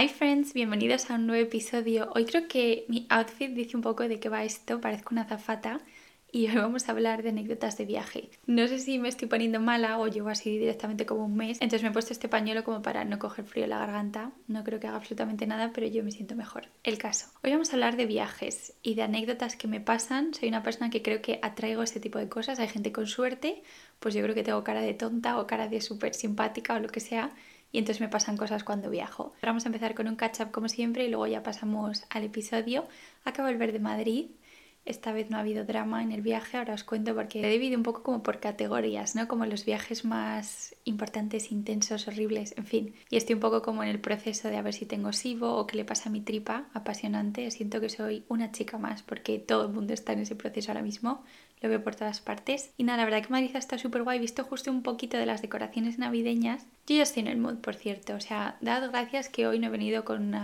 Hi friends, bienvenidos a un nuevo episodio. Hoy creo que mi outfit dice un poco de qué va esto, parezco una zafata y hoy vamos a hablar de anécdotas de viaje. No sé si me estoy poniendo mala o llevo así directamente como un mes, entonces me he puesto este pañuelo como para no coger frío en la garganta. No creo que haga absolutamente nada, pero yo me siento mejor. El caso. Hoy vamos a hablar de viajes y de anécdotas que me pasan. Soy una persona que creo que atraigo este tipo de cosas. Hay gente con suerte, pues yo creo que tengo cara de tonta o cara de súper simpática o lo que sea y entonces me pasan cosas cuando viajo. Vamos a empezar con un catch up como siempre y luego ya pasamos al episodio. Acabo de volver de Madrid. Esta vez no ha habido drama en el viaje, ahora os cuento porque he dividido un poco como por categorías, ¿no? Como los viajes más importantes, intensos, horribles, en fin. Y estoy un poco como en el proceso de a ver si tengo SIBO o qué le pasa a mi tripa, apasionante. Siento que soy una chica más porque todo el mundo está en ese proceso ahora mismo lo veo por todas partes. Y nada, la verdad que Madrid está súper guay. Visto justo un poquito de las decoraciones navideñas. Yo ya estoy en el mood, por cierto. O sea, dado gracias que hoy no he venido con,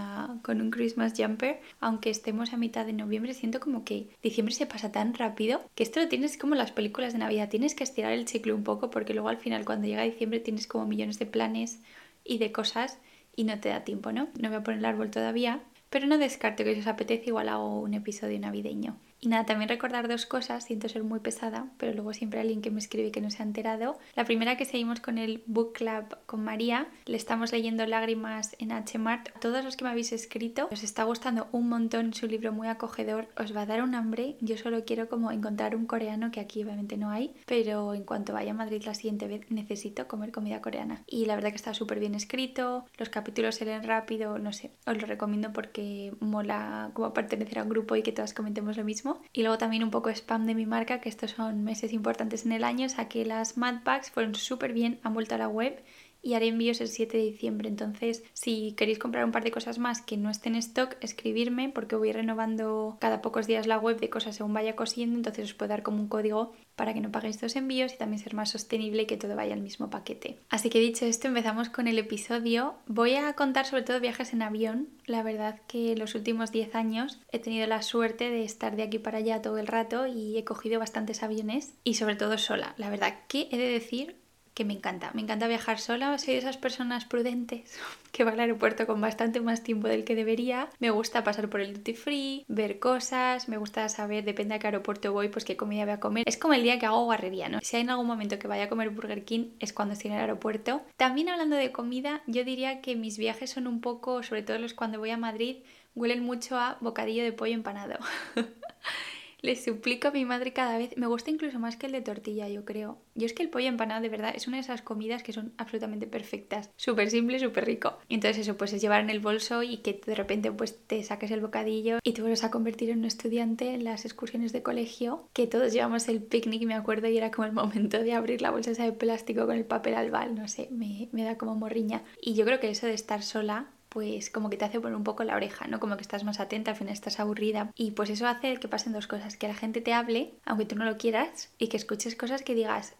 con un Christmas jumper. Aunque estemos a mitad de noviembre, siento como que diciembre se pasa tan rápido que esto lo tienes como las películas de Navidad. Tienes que estirar el ciclo un poco porque luego al final cuando llega diciembre tienes como millones de planes y de cosas y no te da tiempo, ¿no? No voy a poner el árbol todavía, pero no descarto que si os apetece igual hago un episodio navideño. Y nada, también recordar dos cosas, siento ser muy pesada, pero luego siempre alguien que me escribe que no se ha enterado. La primera que seguimos con el Book Club con María, le estamos leyendo Lágrimas en H-Mart. A todos los que me habéis escrito, os está gustando un montón su libro muy acogedor, os va a dar un hambre. Yo solo quiero como encontrar un coreano que aquí obviamente no hay, pero en cuanto vaya a Madrid la siguiente vez necesito comer comida coreana. Y la verdad que está súper bien escrito, los capítulos se leen rápido, no sé, os lo recomiendo porque mola como pertenecer a un grupo y que todas comentemos lo mismo. Y luego también un poco spam de mi marca, que estos son meses importantes en el año. Saqué las Mad Packs, fueron súper bien, han vuelto a la web y haré envíos el 7 de diciembre. Entonces, si queréis comprar un par de cosas más que no estén en stock, escribirme porque voy renovando cada pocos días la web de cosas según vaya cosiendo. Entonces os puedo dar como un código para que no paguéis dos envíos y también ser más sostenible y que todo vaya al mismo paquete. Así que dicho esto, empezamos con el episodio. Voy a contar sobre todo viajes en avión. La verdad que los últimos 10 años he tenido la suerte de estar de aquí para allá todo el rato y he cogido bastantes aviones y sobre todo sola. La verdad que he de decir que me encanta. Me encanta viajar sola, soy de esas personas prudentes que va al aeropuerto con bastante más tiempo del que debería. Me gusta pasar por el duty free, ver cosas, me gusta saber, depende a qué aeropuerto voy, pues qué comida voy a comer. Es como el día que hago guarrería, ¿no? Si hay en algún momento que vaya a comer Burger King es cuando estoy en el aeropuerto. También hablando de comida, yo diría que mis viajes son un poco, sobre todo los cuando voy a Madrid, huelen mucho a bocadillo de pollo empanado. Le suplico a mi madre cada vez. Me gusta incluso más que el de tortilla, yo creo. Yo es que el pollo empanado, de verdad, es una de esas comidas que son absolutamente perfectas. Súper simple, súper rico. entonces eso, pues es llevar en el bolso y que de repente pues te saques el bocadillo y te vuelves a convertir en un estudiante en las excursiones de colegio. Que todos llevamos el picnic, me acuerdo, y era como el momento de abrir la bolsa esa de plástico con el papel albal. No sé, me, me da como morriña. Y yo creo que eso de estar sola pues como que te hace poner un poco la oreja, ¿no? Como que estás más atenta, al final estás aburrida. Y pues eso hace que pasen dos cosas, que la gente te hable, aunque tú no lo quieras, y que escuches cosas que digas,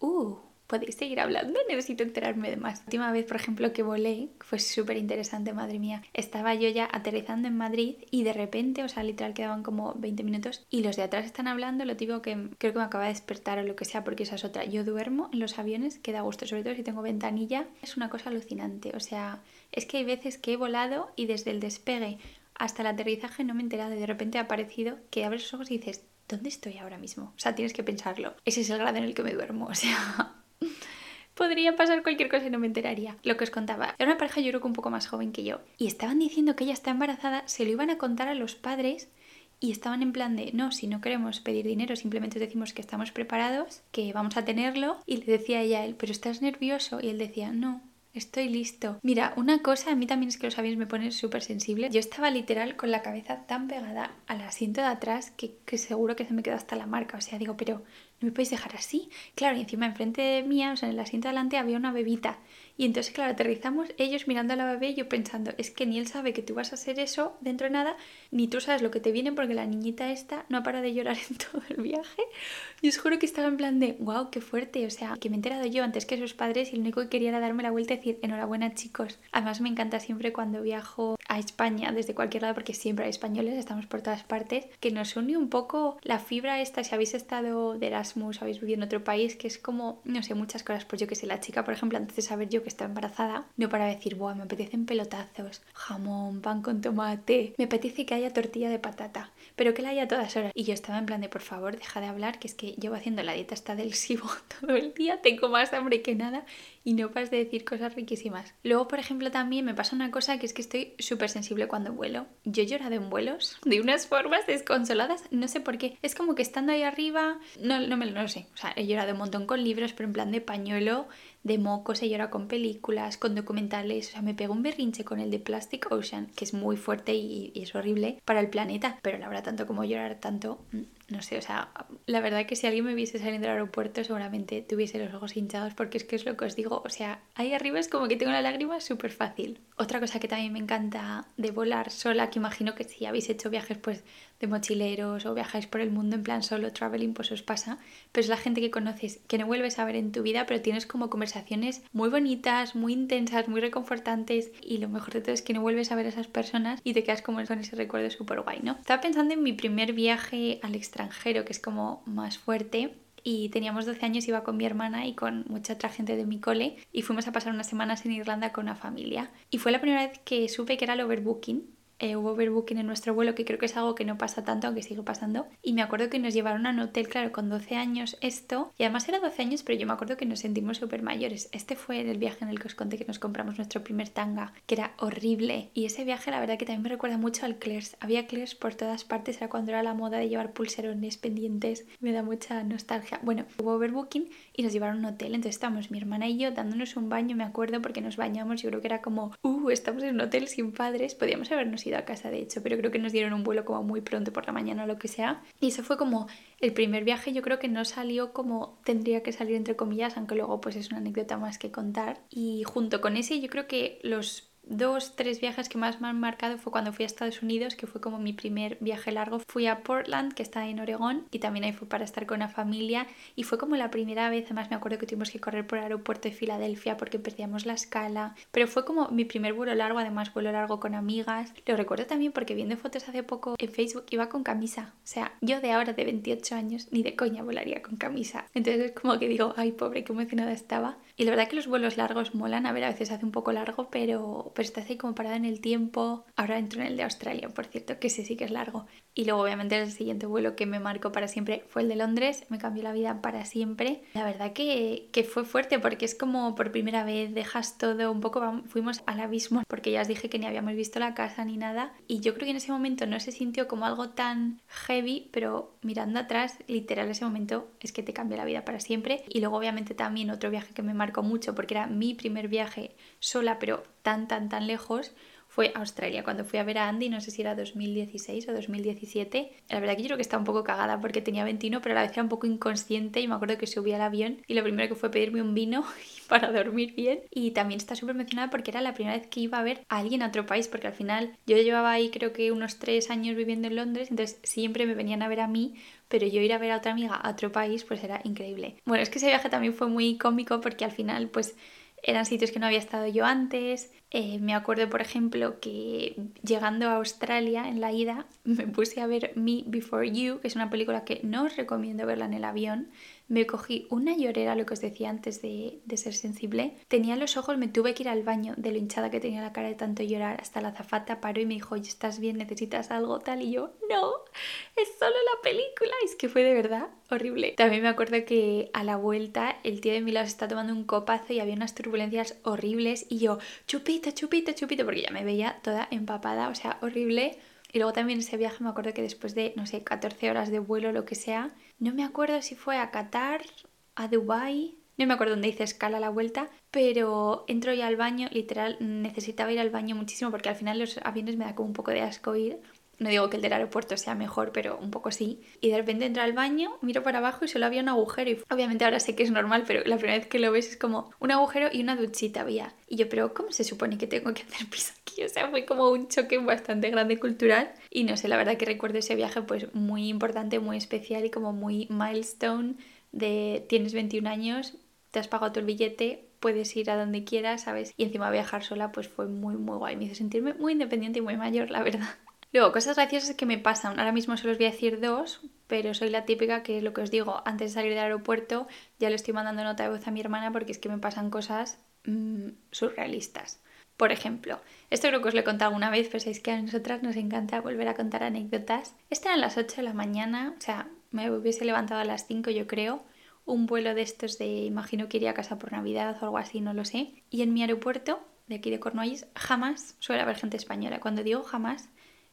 uh, podéis seguir hablando, necesito enterarme de más. La última vez, por ejemplo, que volé, fue súper interesante, madre mía. Estaba yo ya aterrizando en Madrid y de repente, o sea, literal quedaban como 20 minutos y los de atrás están hablando, lo digo que creo que me acaba de despertar o lo que sea, porque esa es otra. Yo duermo en los aviones, que da gusto, sobre todo si tengo ventanilla. Es una cosa alucinante, o sea, es que hay veces que he volado y desde el despegue hasta el aterrizaje no me he enterado y de repente ha aparecido que abres los ojos y dices, ¿dónde estoy ahora mismo? O sea, tienes que pensarlo. Ese es el grado en el que me duermo, o sea... Podría pasar cualquier cosa y no me enteraría. Lo que os contaba, era una pareja yo creo que un poco más joven que yo. Y estaban diciendo que ella está embarazada, se lo iban a contar a los padres y estaban en plan de, no, si no queremos pedir dinero, simplemente decimos que estamos preparados, que vamos a tenerlo. Y le decía ella a él, pero estás nervioso. Y él decía, no, Estoy listo. Mira, una cosa, a mí también es que los aviones me ponen súper sensible. Yo estaba literal con la cabeza tan pegada al asiento de atrás que, que, seguro que se me quedó hasta la marca. O sea, digo, pero no me podéis dejar así. Claro, y encima enfrente mía, o sea, en el asiento delante había una bebita. Y entonces, claro, aterrizamos ellos mirando a la bebé y yo pensando, es que ni él sabe que tú vas a hacer eso dentro de nada, ni tú sabes lo que te viene porque la niñita esta no ha parado de llorar en todo el viaje. Y os juro que estaba en plan de, wow, qué fuerte, o sea, que me he enterado yo antes que sus padres y lo único que quería era darme la vuelta y decir, enhorabuena chicos. Además me encanta siempre cuando viajo a España desde cualquier lado, porque siempre hay españoles, estamos por todas partes, que nos une un poco la fibra esta, si habéis estado de Erasmus, habéis vivido en otro país, que es como, no sé, muchas cosas, pues yo que sé, la chica, por ejemplo, antes de saber yo que estaba embarazada, no para decir, Buah, me apetecen pelotazos, jamón, pan con tomate, me apetece que haya tortilla de patata, pero que la haya a todas horas. Y yo estaba en plan de, por favor, deja de hablar, que es que llevo haciendo la dieta hasta del SIBO todo el día, tengo más hambre que nada y no paras de decir cosas riquísimas. Luego, por ejemplo, también me pasa una cosa que es que estoy súper sensible cuando vuelo. Yo he llorado en vuelos de unas formas desconsoladas, no sé por qué. Es como que estando ahí arriba, no, no me no lo sé. O sea, he llorado un montón con libros, pero en plan de pañuelo, de mocos, he llorado con películas, con documentales. O sea, me pego un berrinche con el de Plastic Ocean, que es muy fuerte y, y es horrible para el planeta. Pero la verdad, tanto como llorar tanto, mm, no sé, o sea, la verdad que si alguien me viese saliendo del aeropuerto seguramente tuviese los ojos hinchados porque es que es lo que os digo, o sea, ahí arriba es como que tengo la lágrima súper fácil. Otra cosa que también me encanta de volar sola, que imagino que si habéis hecho viajes pues de mochileros o viajáis por el mundo en plan solo traveling, pues os pasa, pero es la gente que conoces, que no vuelves a ver en tu vida, pero tienes como conversaciones muy bonitas, muy intensas, muy reconfortantes y lo mejor de todo es que no vuelves a ver a esas personas y te quedas como con ese recuerdo súper guay, ¿no? Estaba pensando en mi primer viaje al extranjero, que es como más fuerte, y teníamos 12 años, iba con mi hermana y con mucha otra gente de mi cole y fuimos a pasar unas semanas en Irlanda con una familia. Y fue la primera vez que supe que era el overbooking eh, hubo overbooking en nuestro vuelo, que creo que es algo que no pasa tanto, aunque sigue pasando. Y me acuerdo que nos llevaron a un hotel, claro, con 12 años esto. Y además era 12 años, pero yo me acuerdo que nos sentimos súper mayores. Este fue el viaje en el que os conté que nos compramos nuestro primer tanga, que era horrible. Y ese viaje, la verdad, que también me recuerda mucho al Claire's. Había Claire's por todas partes, era cuando era la moda de llevar pulserones pendientes. Me da mucha nostalgia. Bueno, hubo overbooking y nos llevaron a un hotel. Entonces estábamos mi hermana y yo dándonos un baño, me acuerdo, porque nos bañamos. Yo creo que era como, uh, estamos en un hotel sin padres. Podíamos habernos ido a casa, de hecho, pero creo que nos dieron un vuelo como muy pronto por la mañana o lo que sea. Y eso fue como el primer viaje, yo creo que no salió como tendría que salir entre comillas, aunque luego pues es una anécdota más que contar. Y junto con ese yo creo que los dos, tres viajes que más me han marcado fue cuando fui a Estados Unidos, que fue como mi primer viaje largo. Fui a Portland, que está en Oregón, y también ahí fue para estar con una familia. Y fue como la primera vez, además me acuerdo que tuvimos que correr por el aeropuerto de Filadelfia porque perdíamos la escala. Pero fue como mi primer vuelo largo, además vuelo largo con amigas. Lo recuerdo también porque viendo fotos hace poco en Facebook iba con camisa. O sea, yo de ahora de 28 años ni de coña volaría con camisa. Entonces es como que digo, ay pobre, qué emocionada estaba. Y la verdad que los vuelos largos molan, a ver, a veces hace un poco largo, pero estás ahí como parado en el tiempo. Ahora entro en el de Australia, por cierto, que ese sí que es largo. Y luego obviamente el siguiente vuelo que me marcó para siempre fue el de Londres, me cambió la vida para siempre. La verdad que, que fue fuerte porque es como por primera vez dejas todo un poco, fuimos al abismo porque ya os dije que ni habíamos visto la casa ni nada. Y yo creo que en ese momento no se sintió como algo tan heavy, pero mirando atrás, literal ese momento es que te cambia la vida para siempre. Y luego obviamente también otro viaje que me marcó mucho porque era mi primer viaje sola, pero tan, tan, tan lejos, fue Australia. Cuando fui a ver a Andy, no sé si era 2016 o 2017, la verdad que yo creo que estaba un poco cagada porque tenía 21, pero a la vez era un poco inconsciente y me acuerdo que subí al avión y lo primero que fue pedirme un vino para dormir bien. Y también está súper emocionada porque era la primera vez que iba a ver a alguien a otro país, porque al final yo llevaba ahí creo que unos tres años viviendo en Londres, entonces siempre me venían a ver a mí pero yo ir a ver a otra amiga a otro país pues era increíble. Bueno, es que ese viaje también fue muy cómico porque al final pues eran sitios que no había estado yo antes. Eh, me acuerdo, por ejemplo, que llegando a Australia en la ida me puse a ver Me Before You, que es una película que no os recomiendo verla en el avión, me cogí una llorera, lo que os decía antes de, ser sensible. Tenía los ojos, me tuve que ir al baño de lo hinchada que tenía la cara de tanto llorar. Hasta la zafata paró y me dijo, ¿estás bien? ¿Necesitas algo tal? Y yo, no, es solo la película. es que fue de verdad horrible. También me acuerdo que a la vuelta el tío de mi lado está tomando un copazo y había unas turbulencias horribles. Y yo, chupito, chupito, chupito, porque ya me veía toda empapada, o sea, horrible. Y luego también ese viaje me acuerdo que después de, no sé, 14 horas de vuelo lo que sea, no me acuerdo si fue a Qatar, a Dubai, no me acuerdo dónde hice escala la vuelta, pero entro ya al baño, literal, necesitaba ir al baño muchísimo porque al final los aviones me da como un poco de asco ir. No digo que el del aeropuerto sea mejor, pero un poco sí. Y de repente entro al baño, miro para abajo y solo había un agujero. Y obviamente ahora sé que es normal, pero la primera vez que lo ves es como un agujero y una duchita había. Y yo, pero ¿cómo se supone que tengo que hacer pis aquí? O sea, fue como un choque bastante grande cultural. Y no sé, la verdad que recuerdo ese viaje pues muy importante, muy especial y como muy milestone de tienes 21 años, te has pagado tu billete, puedes ir a donde quieras, ¿sabes? Y encima viajar sola pues fue muy muy guay, me hizo sentirme muy independiente y muy mayor, la verdad. Luego, cosas graciosas que me pasan. Ahora mismo solo os voy a decir dos, pero soy la típica que es lo que os digo, antes de salir del aeropuerto ya le estoy mandando nota de voz a mi hermana porque es que me pasan cosas mmm, surrealistas. Por ejemplo, esto creo que os lo he contado alguna vez, pero sabéis que a nosotras nos encanta volver a contar anécdotas. Esta era a las 8 de la mañana, o sea, me hubiese levantado a las 5 yo creo, un vuelo de estos de, imagino que iría a casa por Navidad o algo así, no lo sé. Y en mi aeropuerto, de aquí de Cornualles, jamás suele haber gente española. Cuando digo jamás,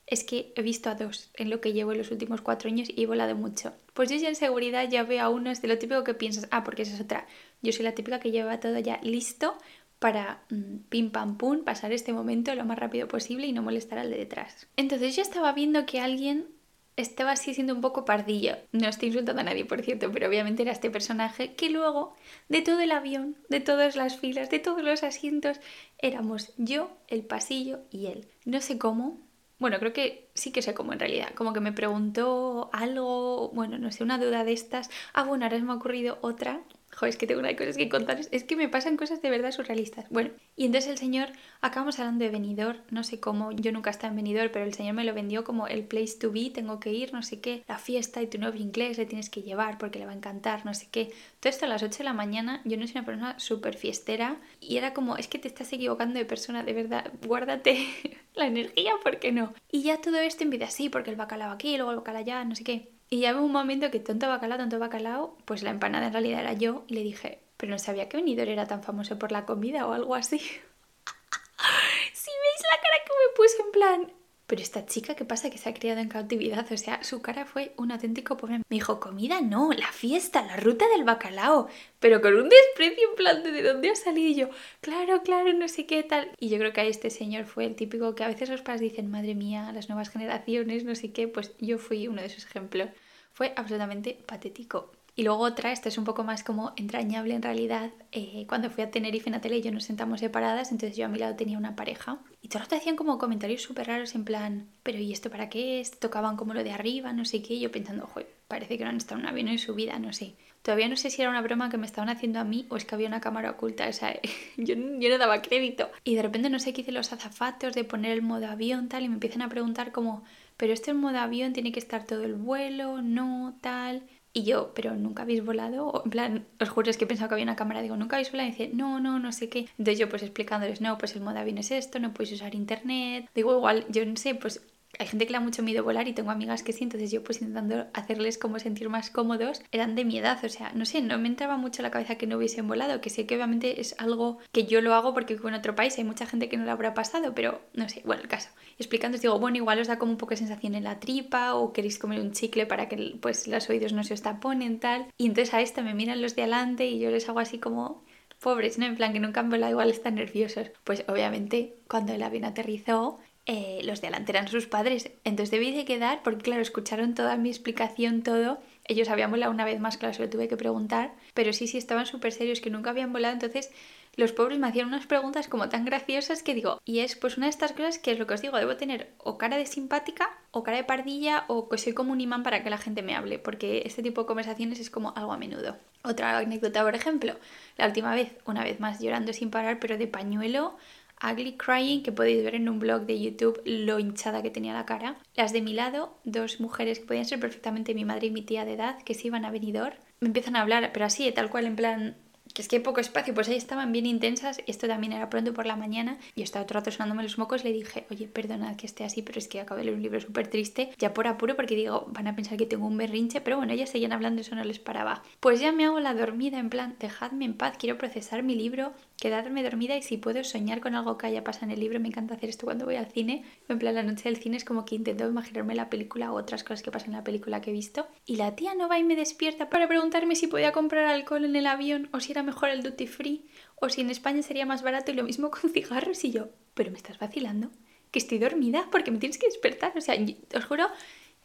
es que he visto a dos en lo que llevo en los últimos cuatro años y he volado mucho. Pues yo ya en seguridad ya veo a uno, es de lo típico que piensas, ah, porque esa es otra. Yo soy la típica que lleva todo ya listo para mm, pim pam pum pasar este momento lo más rápido posible y no molestar al de detrás. Entonces yo estaba viendo que alguien estaba así siendo un poco pardillo. No estoy insultando a nadie, por cierto, pero obviamente era este personaje que luego, de todo el avión, de todas las filas, de todos los asientos, éramos yo, el pasillo y él. No sé cómo. Bueno, creo que sí que sé cómo en realidad. Como que me preguntó algo, bueno, no sé, una duda de estas. Ah, bueno, ahora me ha ocurrido otra Joder, es que tengo una cosas que contarles. Es que me pasan cosas de verdad surrealistas. Bueno, y entonces el señor, acabamos hablando de venidor, no sé cómo, yo nunca estaba en venidor, pero el señor me lo vendió como el place to be, tengo que ir, no sé qué, la fiesta y tu nuevo inglés le tienes que llevar porque le va a encantar, no sé qué. Todo esto a las 8 de la mañana, yo no soy una persona súper fiestera y era como, es que te estás equivocando de persona, de verdad, guárdate la energía, ¿por qué no? Y ya todo esto en vida así, porque el bacalao aquí, luego el bacalao allá, no sé qué. Y ya hubo un momento que tonto bacalao, tonto bacalao, pues la empanada en realidad era yo y le dije, pero no sabía que Venidor era tan famoso por la comida o algo así. si veis la cara que me puso en plan, pero esta chica, ¿qué pasa? Que se ha criado en cautividad. O sea, su cara fue un auténtico poema. Me dijo, comida no, la fiesta, la ruta del bacalao. Pero con un desprecio en plan de, dónde ha salido. Y yo, claro, claro, no sé qué tal. Y yo creo que a este señor fue el típico que a veces los padres dicen, madre mía, las nuevas generaciones, no sé qué. Pues yo fui uno de esos ejemplos. Fue absolutamente patético. Y luego otra, esta es un poco más como entrañable en realidad. Eh, cuando fui a Tenerife tele y yo nos sentamos separadas, entonces yo a mi lado tenía una pareja. Y todos te hacían como comentarios súper raros en plan, pero ¿y esto para qué es? Tocaban como lo de arriba, no sé qué. Y yo pensando, ojo, parece que no han estado en un avión en su vida, no sé. Todavía no sé si era una broma que me estaban haciendo a mí o es que había una cámara oculta. O sea, yo, yo no daba crédito. Y de repente no sé qué hice los azafatos de poner el modo avión tal y me empiezan a preguntar como, pero este modo avión tiene que estar todo el vuelo, no, tal. Y yo, pero nunca habéis volado, en plan, os juro es que he pensado que había una cámara, digo, nunca habéis volado, y dice, no, no, no sé qué. Entonces yo pues explicándoles, no, pues el modo avión es esto, no puedes usar internet. Digo, igual, yo no sé, pues hay gente que le da mucho miedo volar y tengo amigas que sí, entonces yo pues intentando hacerles como sentir más cómodos, eran de mi edad, o sea, no sé, no me entraba mucho la cabeza que no hubiesen volado, que sé que obviamente es algo que yo lo hago porque vivo en otro país, hay mucha gente que no lo habrá pasado, pero no sé, bueno, el caso. Explicando, os digo, bueno, igual os da como un poco de sensación en la tripa o queréis comer un chicle para que pues los oídos no se os taponen, tal. Y entonces a esto me miran los de adelante y yo les hago así como pobres, ¿no? En plan que nunca han volado, igual están nerviosos. Pues obviamente cuando el avión aterrizó, eh, los de eran sus padres. Entonces debí de quedar, porque claro, escucharon toda mi explicación, todo. Ellos habían volado una vez más, claro, se lo tuve que preguntar. Pero sí, sí, estaban súper serios, que nunca habían volado. Entonces los pobres me hacían unas preguntas como tan graciosas que digo, y es pues una de estas cosas que es lo que os digo, debo tener o cara de simpática, o cara de pardilla, o que soy como un imán para que la gente me hable, porque este tipo de conversaciones es como algo a menudo. Otra anécdota, por ejemplo, la última vez, una vez más llorando sin parar, pero de pañuelo, Ugly Crying, que podéis ver en un blog de YouTube lo hinchada que tenía la cara. Las de mi lado, dos mujeres que podían ser perfectamente mi madre y mi tía de edad, que se iban a venidor, me empiezan a hablar, pero así, tal cual, en plan, es que hay poco espacio, pues ahí estaban bien intensas, esto también era pronto por la mañana, y estaba otro rato sonándome los mocos, le dije, oye, perdona que esté así, pero es que acabo de leer un libro súper triste, ya por apuro, porque digo, van a pensar que tengo un berrinche, pero bueno, ellas seguían hablando, eso no les paraba. Pues ya me hago la dormida, en plan, dejadme en paz, quiero procesar mi libro, quedarme dormida y si puedo soñar con algo que haya pasado en el libro, me encanta hacer esto cuando voy al cine, en plan, la noche del cine es como que intento imaginarme la película o otras cosas que pasan en la película que he visto, y la tía no va y me despierta para preguntarme si podía comprar alcohol en el avión o si era mejor el duty free o si en España sería más barato y lo mismo con cigarros y yo, pero me estás vacilando, que estoy dormida porque me tienes que despertar, o sea, os juro,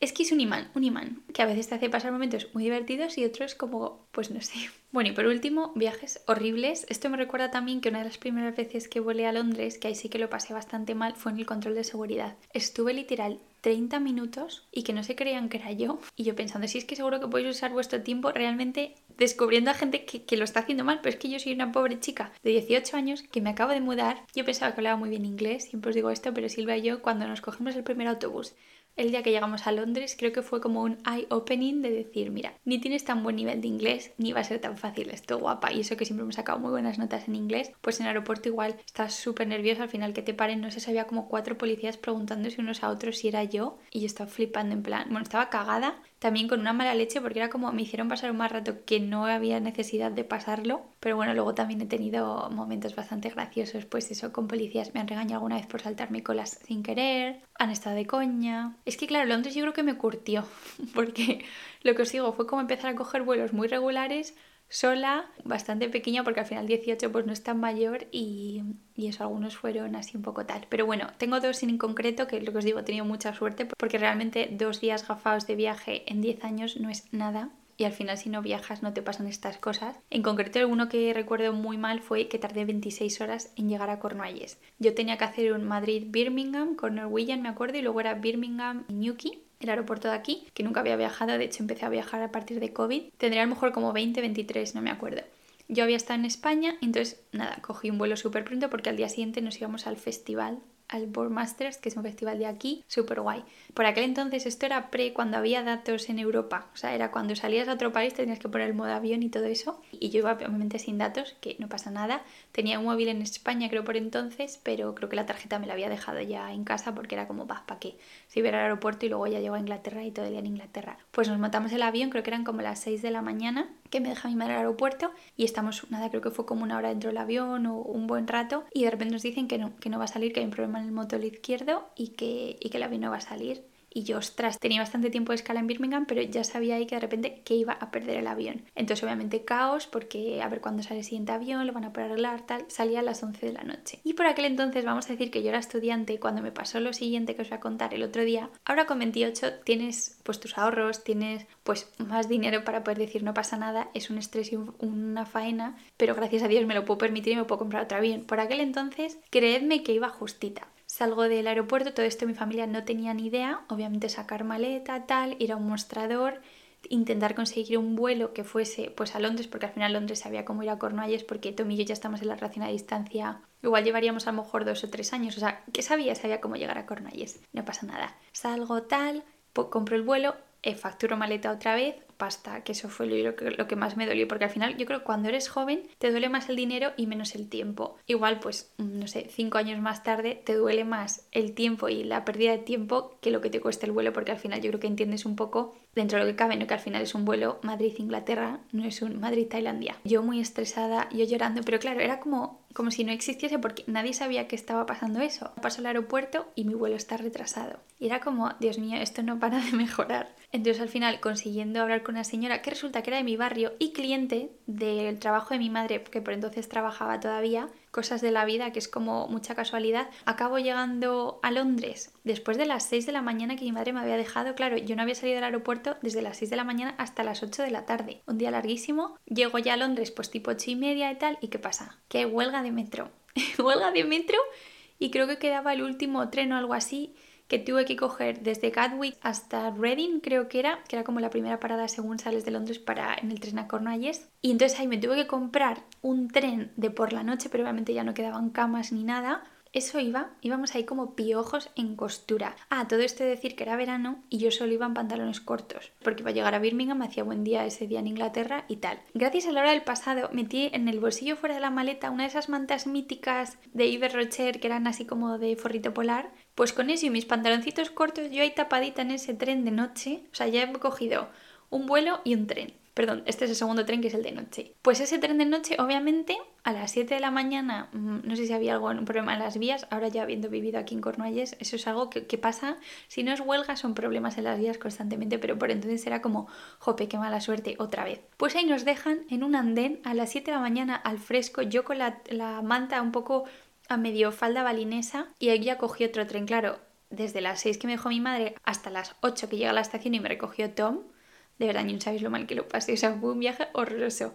es que es un imán, un imán, que a veces te hace pasar momentos muy divertidos y otros como, pues no sé. Bueno, y por último, viajes horribles. Esto me recuerda también que una de las primeras veces que volé a Londres, que ahí sí que lo pasé bastante mal, fue en el control de seguridad. Estuve literal 30 minutos y que no se creían que era yo. Y yo pensando, si es que seguro que podéis usar vuestro tiempo realmente descubriendo a gente que, que, lo está haciendo mal, pero es que yo soy una pobre chica de 18 años que me acabo de mudar. Yo pensaba que hablaba muy bien inglés, siempre os digo esto, pero Silvia y yo cuando nos cogimos el primer autobús el día que llegamos a Londres creo que fue como un eye-opening de decir, mira, ni tienes tan buen nivel de inglés, ni va a ser tan fácil esto, guapa. Y eso que siempre hemos sacado muy buenas notas en inglés, pues en aeropuerto igual estás súper nervioso al final que te paren, no sé, si había como cuatro policías preguntándose unos a otros si era yo y yo estaba flipando en plan, bueno, estaba cagada también con una mala leche porque era como me hicieron pasar un más rato que no había necesidad de pasarlo, pero bueno, luego también he tenido momentos bastante graciosos, pues eso, con policías me han regañado alguna vez por saltarme colas sin querer, han estado de coña. Es que claro, Londres yo creo que me curtió, porque lo que os digo fue como empezar a coger vuelos muy regulares sola, bastante pequeña porque al final 18 pues no es tan mayor y, y, eso algunos fueron así un poco tal. Pero bueno, tengo dos en concreto que lo que os digo, he tenido mucha suerte porque realmente dos días gafados de viaje en 10 años no es nada. Y al final si no viajas no te pasan estas cosas. En concreto el uno que recuerdo muy mal fue que tardé 26 horas en llegar a Cornualles. Yo tenía que hacer un Madrid-Birmingham con Norwegian me acuerdo y luego era Birmingham y Newquay el aeropuerto de aquí, que nunca había viajado, de hecho empecé a viajar a partir de COVID. Tendría a lo mejor como 20, 23, no me acuerdo. Yo había estado en España, entonces nada, cogí un vuelo súper pronto porque al día siguiente nos íbamos al festival al Boardmasters, que es un festival de aquí, súper guay. Por aquel entonces esto era pre cuando había datos en Europa, o sea, era cuando salías a otro país tenías que poner el modo avión y todo eso. Y yo iba obviamente sin datos, que no pasa nada. Tenía un móvil en España creo por entonces, pero creo que la tarjeta me la había dejado ya en casa porque era como, ¿para qué? Si iba al aeropuerto y luego ya llego a Inglaterra y todo el día en Inglaterra. Pues nos montamos el avión, creo que eran como las 6 de la mañana, que me deja mi madre al aeropuerto y estamos, nada, creo que fue como una hora dentro del avión o un buen rato y de repente nos dicen que no, que no va a salir, que hay un problema en el motor izquierdo y que, y que el avión no va a salir. Y yo, ostras, tenía bastante tiempo de escala en Birmingham, pero ya sabía ahí que de repente que iba a perder el avión. Entonces, obviamente, caos, porque a ver cuándo sale el siguiente avión, lo van a poder arreglar, tal. Salía a las 11 de la noche. Y por aquel entonces, vamos a decir que yo era estudiante, cuando me pasó lo siguiente que os voy a contar el otro día. Ahora con 28 tienes pues tus ahorros, tienes pues más dinero para poder decir no pasa nada, es un estrés y una faena, pero gracias a Dios me lo puedo permitir y me puedo comprar otro avión. Por aquel entonces, creedme que iba justita. Salgo del aeropuerto, todo esto mi familia no tenía ni idea, obviamente sacar maleta, tal, ir a un mostrador, intentar conseguir un vuelo que fuese pues a Londres, porque al final Londres sabía cómo ir a Cornualles, porque Tom y yo ya estamos en la relación a distancia, igual llevaríamos a lo mejor dos o tres años, o sea, que sabía, sabía cómo llegar a Cornualles, no pasa nada. Salgo tal, compro el vuelo, eh, facturo maleta otra vez, pasta, que eso fue lo que, lo que más me dolió, porque al final yo creo que cuando eres joven te duele más el dinero y menos el tiempo. Igual, pues, no sé, cinco años más tarde te duele más el tiempo y la pérdida de tiempo que lo que te cuesta el vuelo, porque al final yo creo que entiendes un poco dentro de lo que cabe, ¿no? que al final es un vuelo Madrid-Inglaterra, no es un Madrid-Tailandia. Yo muy estresada, yo llorando, pero claro, era como, como si no existiese porque nadie sabía que estaba pasando eso. Paso al aeropuerto y mi vuelo está retrasado. Y era como, Dios mío, esto no para de mejorar. Entonces al final consiguiendo hablar con una señora que resulta que era de mi barrio y cliente del trabajo de mi madre, que por entonces trabajaba todavía, cosas de la vida que es como mucha casualidad, acabo llegando a Londres después de las 6 de la mañana que mi madre me había dejado. Claro, yo no había salido del aeropuerto desde las 6 de la mañana hasta las 8 de la tarde. Un día larguísimo. Llego ya a Londres pues tipo 8 y media y tal. ¿Y qué pasa? Que huelga de metro. huelga de metro y creo que quedaba el último tren o algo así que tuve que coger desde Gatwick hasta Reading, creo que era, que era como la primera parada según sales de Londres para en el tren a Cornualles. Y entonces ahí me tuve que comprar un tren de por la noche, pero obviamente ya no quedaban camas ni nada. Eso iba, íbamos ahí como piojos en costura. Ah, todo esto de decir que era verano y yo solo iba en pantalones cortos, porque iba a llegar a Birmingham, me hacía buen día ese día en Inglaterra y tal. Gracias a la hora del pasado metí en el bolsillo fuera de la maleta una de esas mantas míticas de Yves Rocher que eran así como de forrito polar pues con eso y mis pantaloncitos cortos, yo ahí tapadita en ese tren de noche, o sea, ya he cogido un vuelo y un tren. Perdón, este es el segundo tren que es el de noche. Pues ese tren de noche, obviamente, a las 7 de la mañana, mm, no sé si había algún problema en las vías, ahora ya habiendo vivido aquí en Cornualles, eso es algo que, pasa, si no es huelga, son problemas en las vías constantemente, pero por entonces era como, jope, qué mala suerte, otra vez. Pues ahí nos dejan en un andén a las 7 de la mañana al fresco, yo con la, la manta un poco a medio falda balinesa y ya cogí otro tren, claro, desde las 6 que me dejó mi madre hasta las 8 que llega a la estación y me recogió Tom, de verdad ni no sabéis lo mal que lo pasé, o sea, fue un viaje horroroso.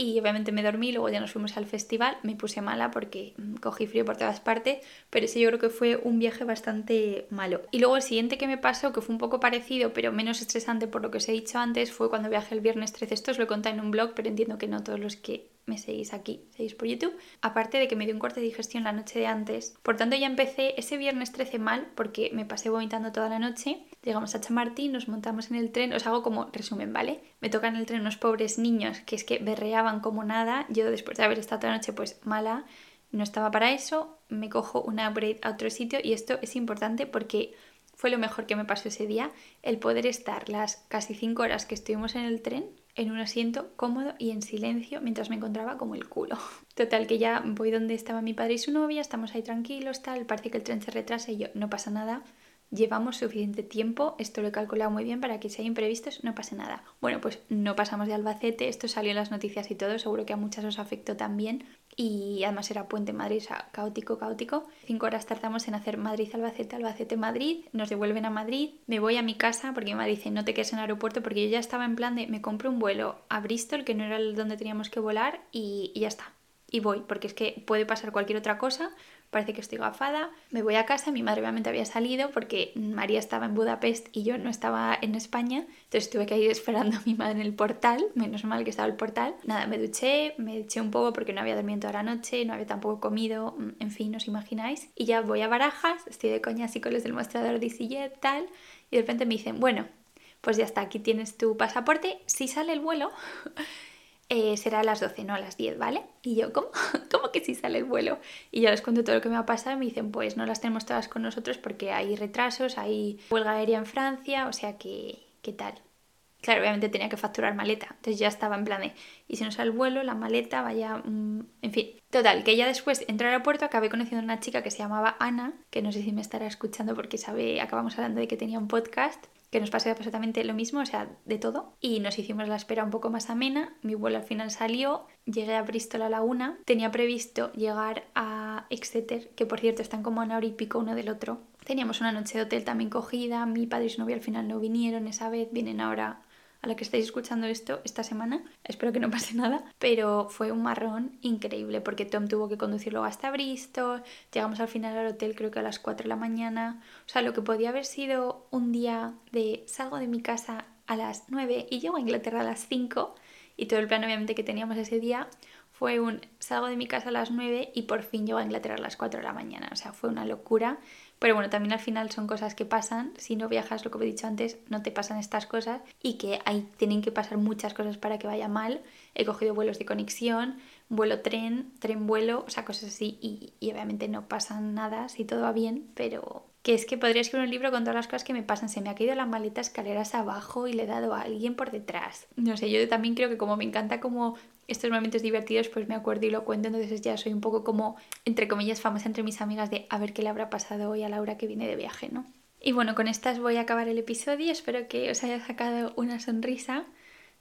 y obviamente me dormí, luego ya nos fuimos al festival, me puse mala porque mm, cogí frío por todas partes, pero ese yo creo que fue un viaje bastante malo. Y luego el siguiente que me pasó, que fue un poco parecido, pero menos estresante por lo que os he dicho antes, fue cuando viajé el viernes 13. Esto os lo he contado en un blog, pero entiendo que no todos los que me seguís aquí, seguís por YouTube. Aparte de que me dio un corte de digestión la noche de antes. Por tanto, ya empecé ese viernes 13 mal porque me pasé vomitando toda la noche. Llegamos a Chamartín, nos montamos en el tren. Os hago como resumen, ¿vale? Me tocan el tren unos pobres niños que es que berreaban como nada. Yo después de haber estado toda la noche pues mala, no estaba para eso. Me cojo una upgrade a otro sitio y esto es importante porque fue lo mejor que me pasó ese día, el poder estar las casi 5 horas que estuvimos en el tren en un asiento cómodo y en silencio mientras me encontraba como el culo. Total, que ya voy donde estaba mi padre y su novia, estamos ahí tranquilos, tal, parece que el tren se retrasa y yo, no pasa nada, llevamos suficiente tiempo, esto lo he calculado muy bien para que si hay imprevistos no pase nada. Bueno, pues no pasamos de Albacete, esto salió en las noticias y todo, seguro que a muchas os afectó también, y además era puente Madrid, o sea, caótico, caótico. Cinco horas tardamos en hacer Madrid-Albacete, Albacete-Madrid, nos devuelven a Madrid, me voy a mi casa porque madre dice no te quedes en el aeropuerto porque yo ya estaba en plan de me compro un vuelo a Bristol, que no era donde teníamos que volar, y ya está. Y voy, porque es que puede pasar cualquier otra cosa, parece que estoy gafada, me voy a casa, mi madre obviamente había salido porque María estaba en Budapest y yo no estaba en España, entonces tuve que ir esperando a mi madre en el portal, menos mal que estaba el portal. Nada, me duché, me eché un poco porque no había dormido toda la noche, no había tampoco comido, mm, en fin, os imagináis. Y ya voy a Barajas, estoy de coña así con los del mostrador de EasyJet, tal, y de repente me dicen, bueno, pues ya está, aquí tienes tu pasaporte, si sale el vuelo... Eh, será a las 12, no a las 10, ¿vale? Y yo, ¿cómo? ¿Cómo que si sale el vuelo? Y yo les cuento todo lo que me ha pasado y me dicen, pues no las tenemos todas con nosotros porque hay retrasos, hay huelga aérea en Francia, o sea que, ¿qué tal? Claro, obviamente tenía que facturar maleta, entonces ya estaba en plan de, y si no sale el vuelo, la maleta, vaya, mm, en fin. Total, que ya después entré al aeropuerto, acabé conociendo a una chica que se llamaba Ana, que no sé si me estará escuchando porque sabe, acabamos hablando de que tenía un podcast, que nos pasó absolutamente lo mismo, o sea, de todo. Y nos hicimos la espera un poco más amena. Mi vuelo al final salió, llegué a Bristol a la una. Tenía previsto llegar a Exeter, que por cierto están como a una hora pico uno del otro. Teníamos una noche de hotel también cogida. Mi padre y su novia al final no vinieron esa vez, vienen ahora a la que estáis escuchando esto esta semana. Espero que no pase nada, pero fue un marrón increíble porque Tom tuvo que conducirlo hasta Bristol. Llegamos al final al hotel creo que a las 4 de la mañana. O sea, lo que podía haber sido un día de salgo de mi casa a las 9 y llego a Inglaterra a las 5 y todo el plan obviamente que teníamos ese día fue un salgo de mi casa a las 9 y por fin llego a Inglaterra a las 4 de la mañana. O sea, fue una locura pero bueno, también al final son cosas que pasan. Si no viajas, lo que he dicho antes, no te pasan estas cosas y que ahí tienen que pasar muchas cosas para que vaya mal. He cogido vuelos de conexión, vuelo tren, tren vuelo, o sea, cosas así y, y obviamente no pasan nada si todo va bien, pero que es que podría escribir un libro con todas las cosas que me pasan. Se me ha caído la maleta escaleras abajo y le he dado a alguien por detrás. No sé, yo también creo que como me encanta como estos momentos divertidos, pues me acuerdo y lo cuento, entonces ya soy un poco como, entre comillas, famosa entre mis amigas de a ver qué le habrá pasado hoy a Laura que viene de viaje, ¿no? Y bueno, con estas voy a acabar el episodio, espero que os haya sacado una sonrisa.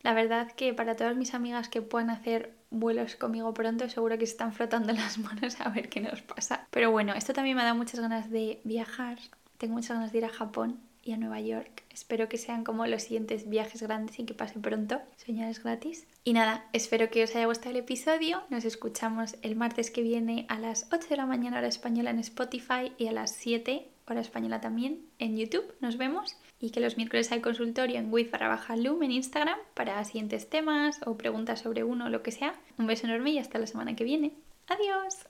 La verdad que para todas mis amigas que puedan hacer vuelos conmigo pronto, seguro que se están frotando las manos a ver qué nos pasa. Pero bueno, esto también me da muchas ganas de viajar, tengo muchas ganas de ir a Japón y a Nueva York. Espero que sean como los siguientes viajes grandes y que pase pronto. Soñar es gratis. Y nada, espero que os haya gustado el episodio. Nos escuchamos el martes que viene a las 8 de la mañana hora española en Spotify y a las 7 hora española también en YouTube. Nos vemos. Y que los miércoles hay consultorio en with barra baja loom en Instagram para siguientes temas o preguntas sobre uno o lo que sea. Un beso enorme y hasta la semana que viene. Adiós.